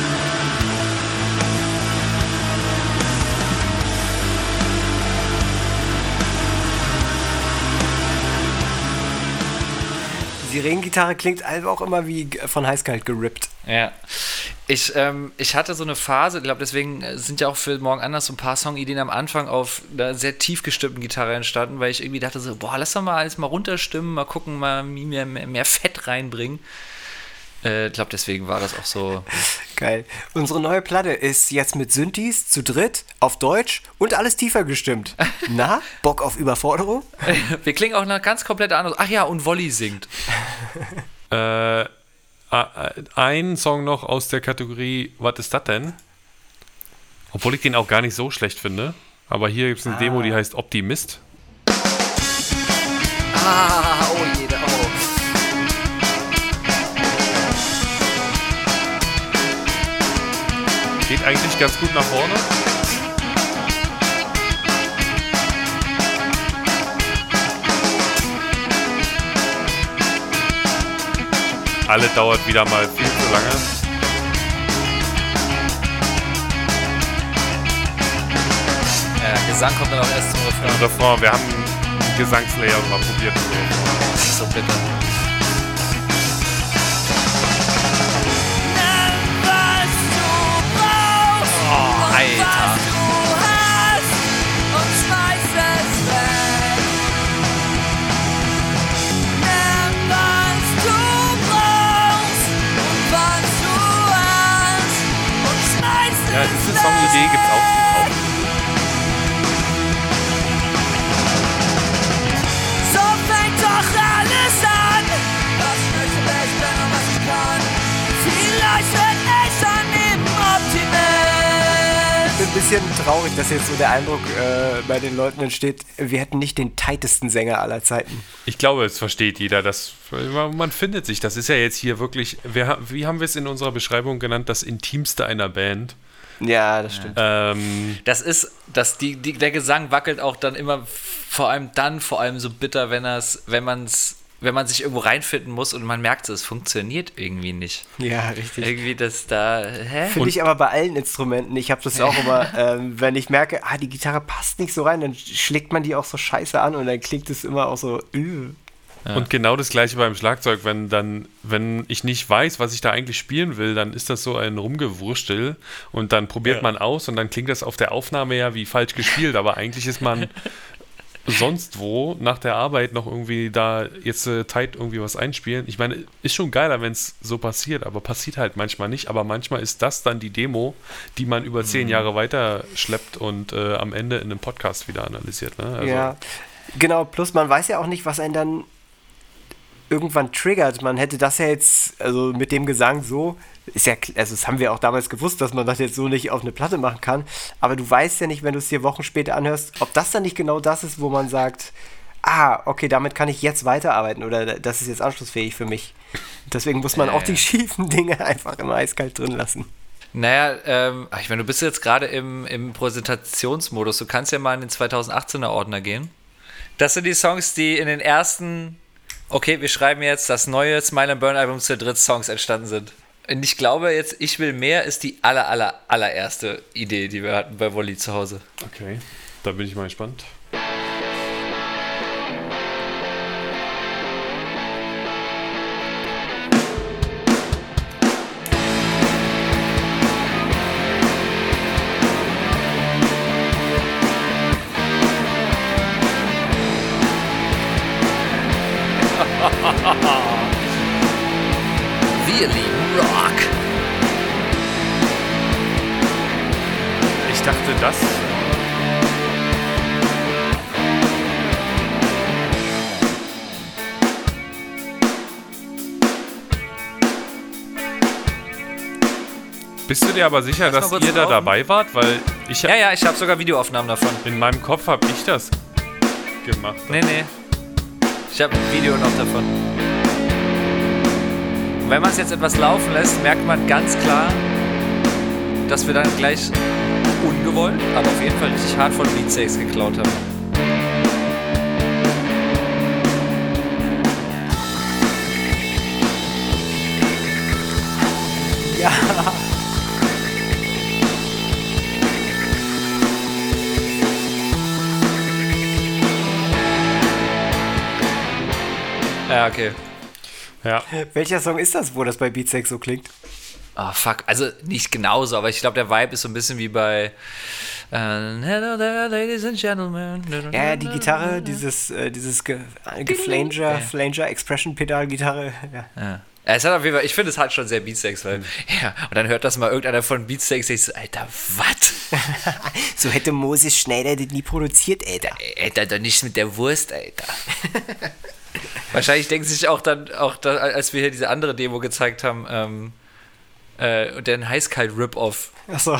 Sirenengitarre klingt einfach auch immer wie von Heißkalt gerippt. Ja. Ich, ähm, ich hatte so eine Phase, ich glaube, deswegen äh, sind ja auch für morgen anders so ein paar Songideen am Anfang auf einer sehr tief gestimmten Gitarre entstanden, weil ich irgendwie dachte so, boah, lass doch mal alles mal runterstimmen, mal gucken, mal mehr, mehr, mehr Fett reinbringen. Äh, ich glaube, deswegen war das auch so. Geil. Unsere neue Platte ist jetzt mit Synthes zu dritt auf Deutsch und alles tiefer gestimmt. Na, Bock auf Überforderung? Wir klingen auch nach ganz komplett anders. Ach ja, und Wolli singt. Äh, äh, ein Song noch aus der Kategorie Was ist das denn? Obwohl ich den auch gar nicht so schlecht finde. Aber hier gibt es eine Demo, die heißt Optimist. Ah, oh jeder, Geht eigentlich ganz gut nach vorne. Alle dauert wieder mal viel zu lange. Gesang kommt dann auch erst zum Refrain. Refrain, wir haben einen Gesangslayer mal probiert. So. Das Songidee gibt's auch zu kaufen. ein bisschen traurig, dass jetzt so der Eindruck äh, bei den Leuten entsteht, wir hätten nicht den tightesten Sänger aller Zeiten. Ich glaube, es versteht jeder, dass man findet sich. Das ist ja jetzt hier wirklich, wir, wie haben wir es in unserer Beschreibung genannt, das Intimste einer Band. Ja, das stimmt. Ähm, Das ist, dass die, die, der Gesang wackelt auch dann immer, vor allem dann, vor allem so bitter, wenn er's, wenn man's, wenn man sich irgendwo reinfinden muss und man merkt, es funktioniert irgendwie nicht. Ja, richtig. Irgendwie das da, hä? Finde ich aber bei allen Instrumenten. Ich habe das auch immer, ähm, wenn ich merke, ah, die Gitarre passt nicht so rein, dann schlägt man die auch so scheiße an und dann klingt es immer auch so. Und genau das gleiche beim Schlagzeug, wenn dann, wenn ich nicht weiß, was ich da eigentlich spielen will, dann ist das so ein Rumgewurstel und dann probiert man aus und dann klingt das auf der Aufnahme ja wie falsch gespielt, aber eigentlich ist man sonst wo nach der Arbeit noch irgendwie da jetzt äh, tight irgendwie was einspielen. Ich meine, ist schon geiler, wenn es so passiert, aber passiert halt manchmal nicht. Aber manchmal ist das dann die Demo, die man über zehn Jahre weiter schleppt und äh, am Ende in einem Podcast wieder analysiert. Ne? Also, ja, genau. Plus man weiß ja auch nicht, was einen dann irgendwann triggert. Man hätte das ja jetzt, also mit dem Gesang so, ist ja, also das haben wir auch damals gewusst, dass man das jetzt so nicht auf eine Platte machen kann. Aber du weißt ja nicht, wenn du es dir Wochen später anhörst, ob das dann nicht genau das ist, wo man sagt, ah, okay, damit kann ich jetzt weiterarbeiten oder das ist jetzt anschlussfähig für mich. Deswegen muss man Ja, auch die ja. schiefen Dinge einfach immer eiskalt drin lassen. Naja, ähm, ich meine, du bist jetzt gerade im, im Präsentationsmodus. Du kannst ja mal in den 2018er Ordner gehen. Das sind die Songs, die in den ersten, okay, wir schreiben jetzt das neue Smile and Burn Album zu dritt Songs entstanden sind. Und ich glaube jetzt, Ich will mehr ist die aller, aller, allererste Idee, die wir hatten bei Wolli zu Hause. Okay, da bin ich mal gespannt. Rock. Ich dachte, das. Bist du dir aber sicher, dass ihr da dabei wart? Weil ich Ja, ja, ich habe sogar Videoaufnahmen davon. in meinem Kopf habe ich das gemacht. Nee, nee. Ich habe ein Video noch davon. Und wenn man es jetzt etwas laufen lässt, merkt man ganz klar, dass wir dann gleich ungewollt, aber auf jeden Fall richtig hart von Beatsteaks geklaut haben. Ja. Ja, okay. Ja. Welcher Song ist das, wo das bei Beatsex so klingt? Ah, fuck. Also nicht genauso, aber ich glaube, der Vibe ist so ein bisschen wie bei äh, Hello there, ladies and gentlemen. Ja, die Gitarre, dieses, äh, dieses ge äh, Geflanger, Flanger Expression Pedal Gitarre. Ja. Ja. Es hat auf jeden Fall, ich finde, es hat schon sehr Beatsteaks, weil, ja, und dann hört das mal irgendeiner von Beatsteaks, ich so, Alter, was? so hätte Moses Schneider das nie produziert, Alter. Alter, doch nichts mit der Wurst, Alter. Wahrscheinlich denken sie sich auch dann, auch da, als wir hier diese andere Demo gezeigt haben, ähm, äh, und den Heißkalt-Rip-Off, Achso.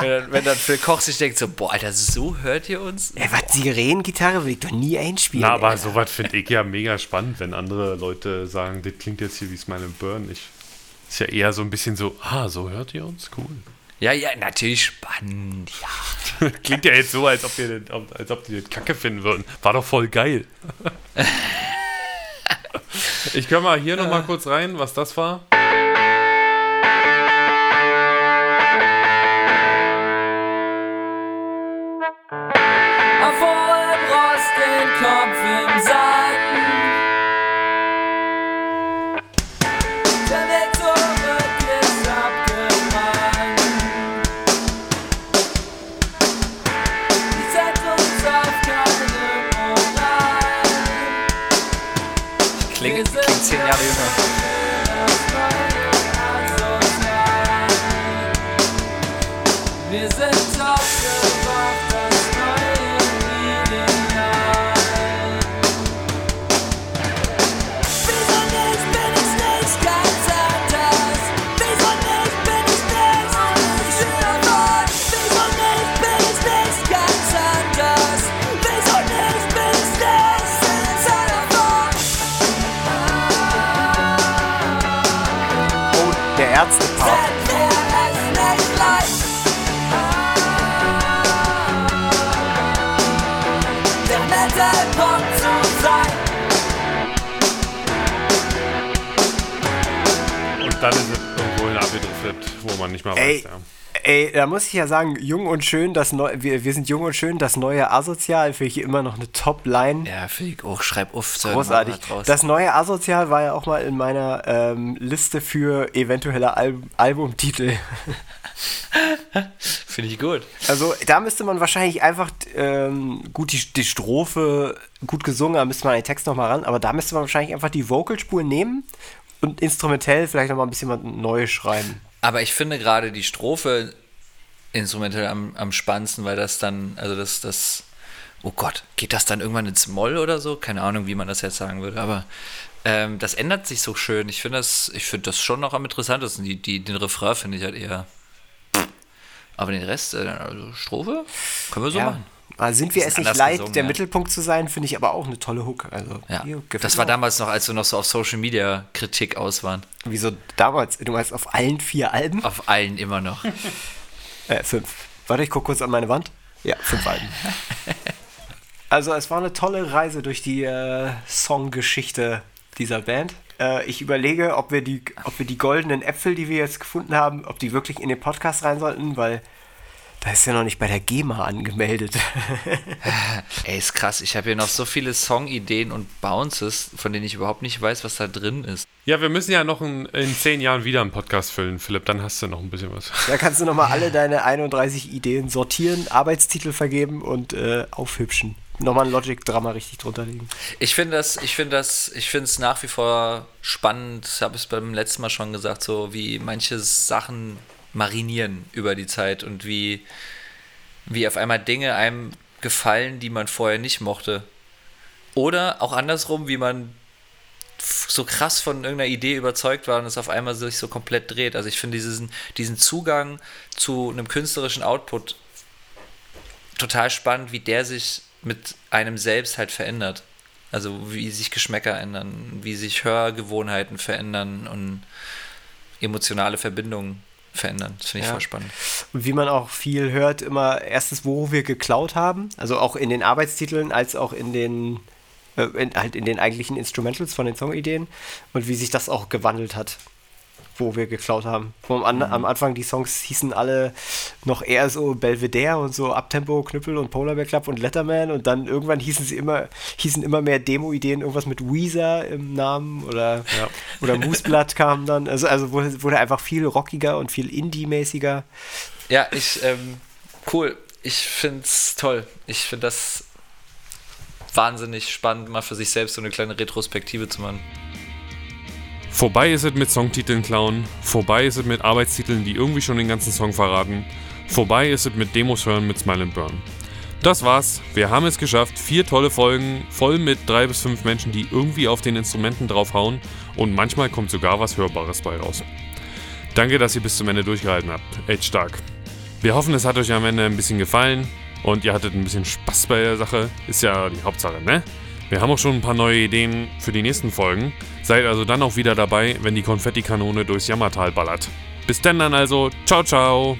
wenn, dann- wenn dann Phil Koch sich denkt, so, boah, Alter, so hört ihr uns? Ey, was, Sirenengitarre will ich doch nie einspielen. Na, aber Alter. sowas finde ich ja mega spannend, wenn andere Leute sagen, das klingt jetzt hier wie Smile and Burn. Ich, ist ja eher so ein bisschen so, ah, so hört ihr uns? Cool. Ja, ja, natürlich spannend, ja. Klingt ja jetzt so, als ob, wir das, als ob die das Kacke finden würden. War doch voll geil. ich kann mal hier noch mal kurz rein, was das war. Muss ich ja sagen, jung und schön, das neu, wir, wir sind jung und schön, das neue Asozial, finde ich immer noch eine Top-Line. Ja, finde ich auch. Schreib auf. Großartig. Das neue Asozial war ja auch mal in meiner ähm, Liste für eventuelle Al Albumtitel. Finde ich gut. Also da müsste man wahrscheinlich einfach ähm, gut die, die Strophe gut gesungen, da müsste man den Text nochmal ran, aber da müsste man wahrscheinlich einfach die Vocalspur nehmen und instrumentell vielleicht nochmal ein bisschen was Neues schreiben. Aber ich finde gerade die Strophe instrumentell am, am spannendsten, weil das dann, also das, das, oh Gott, geht das dann irgendwann ins Moll oder so? Keine Ahnung, wie man das jetzt sagen würde, aber ähm, das ändert sich so schön. Ich finde das, ich finde das schon noch am interessantesten. Die, die, den Refrain finde ich halt eher. Aber den Rest, äh, also Strophe, können wir so machen. Also sind wir es nicht leid, gesungen, der ja. Mittelpunkt zu sein, finde ich aber auch eine tolle Hook. Also, Ja, das war auch. damals noch, als wir noch so auf Social Media Kritik aus waren. Wieso damals? Du meinst auf allen vier Alben? Auf allen immer noch. Äh, fünf. Warte, ich gucke kurz an meine Wand. Ja, fünf Alben. Also es war eine tolle Reise durch die äh, Songgeschichte dieser Band. Äh, ich überlege, ob wir, die, ob wir die goldenen Äpfel, die wir jetzt gefunden haben, ob die wirklich in den Podcast rein sollten, weil da ist ja noch nicht bei der GEMA angemeldet. Ey, ist krass. Ich habe hier noch so viele Songideen und Bounces, von denen ich überhaupt nicht weiß, was da drin ist. ja, wir müssen ja noch in, in zehn Jahren wieder einen Podcast füllen, Philipp. Dann hast du noch ein bisschen was. da kannst du nochmal alle deine 31 Ideen sortieren, Arbeitstitel vergeben und äh, aufhübschen. Nochmal ein Logic-Drama richtig drunter legen. Ich finde das, ich finde das, ich finde es nach wie vor spannend, ich habe es beim letzten Mal schon gesagt, so wie manche Sachen marinieren über die Zeit und wie, wie auf einmal Dinge einem gefallen, die man vorher nicht mochte. Oder auch andersrum, wie man so krass von irgendeiner Idee überzeugt war und es auf einmal sich so komplett dreht. Also ich finde diesen, diesen Zugang zu einem künstlerischen Output total spannend, wie der sich mit einem selbst halt verändert. Also wie sich Geschmäcker ändern, wie sich Hörgewohnheiten verändern und emotionale Verbindungen verändern. Das finde ich Ja. voll spannend. Und wie man auch viel hört, immer erstens, wo wir geklaut haben, also auch in den Arbeitstiteln, als auch in den, äh, in, halt in den eigentlichen Instrumentals von den Songideen und wie sich das auch gewandelt hat, wo wir geklaut haben. An, am Anfang die Songs hießen alle noch eher so Belvedere und so Abtempo, Knüppel und Polar Bear Club und Letterman und dann irgendwann hießen sie immer, hießen immer mehr Demo-Ideen, irgendwas mit Weezer im Namen oder, oder Mooseblatt kam dann. Also, also wurde, wurde einfach viel rockiger und viel Indie-mäßiger. Ja, ich, ähm, cool. Ich finde es toll. Ich finde das wahnsinnig spannend, mal für sich selbst so eine kleine Retrospektive zu machen. Vorbei ist es mit Songtiteln klauen. Vorbei ist es mit Arbeitstiteln, die irgendwie schon den ganzen Song verraten. Vorbei ist es mit Demos hören mit Smile and Burn. Das war's. Wir haben es geschafft. Vier tolle Folgen, voll mit drei bis fünf Menschen, die irgendwie auf den Instrumenten draufhauen. Und manchmal kommt sogar was Hörbares bei raus. Danke, dass ihr bis zum Ende durchgehalten habt. Echt stark. Wir hoffen, es hat euch am Ende ein bisschen gefallen und ihr hattet ein bisschen Spaß bei der Sache. Ist ja die Hauptsache, ne? Wir haben auch schon ein paar neue Ideen für die nächsten Folgen. Seid also dann auch wieder dabei, wenn die Konfettikanone durchs Jammertal ballert. Bis denn dann also. Ciao, ciao.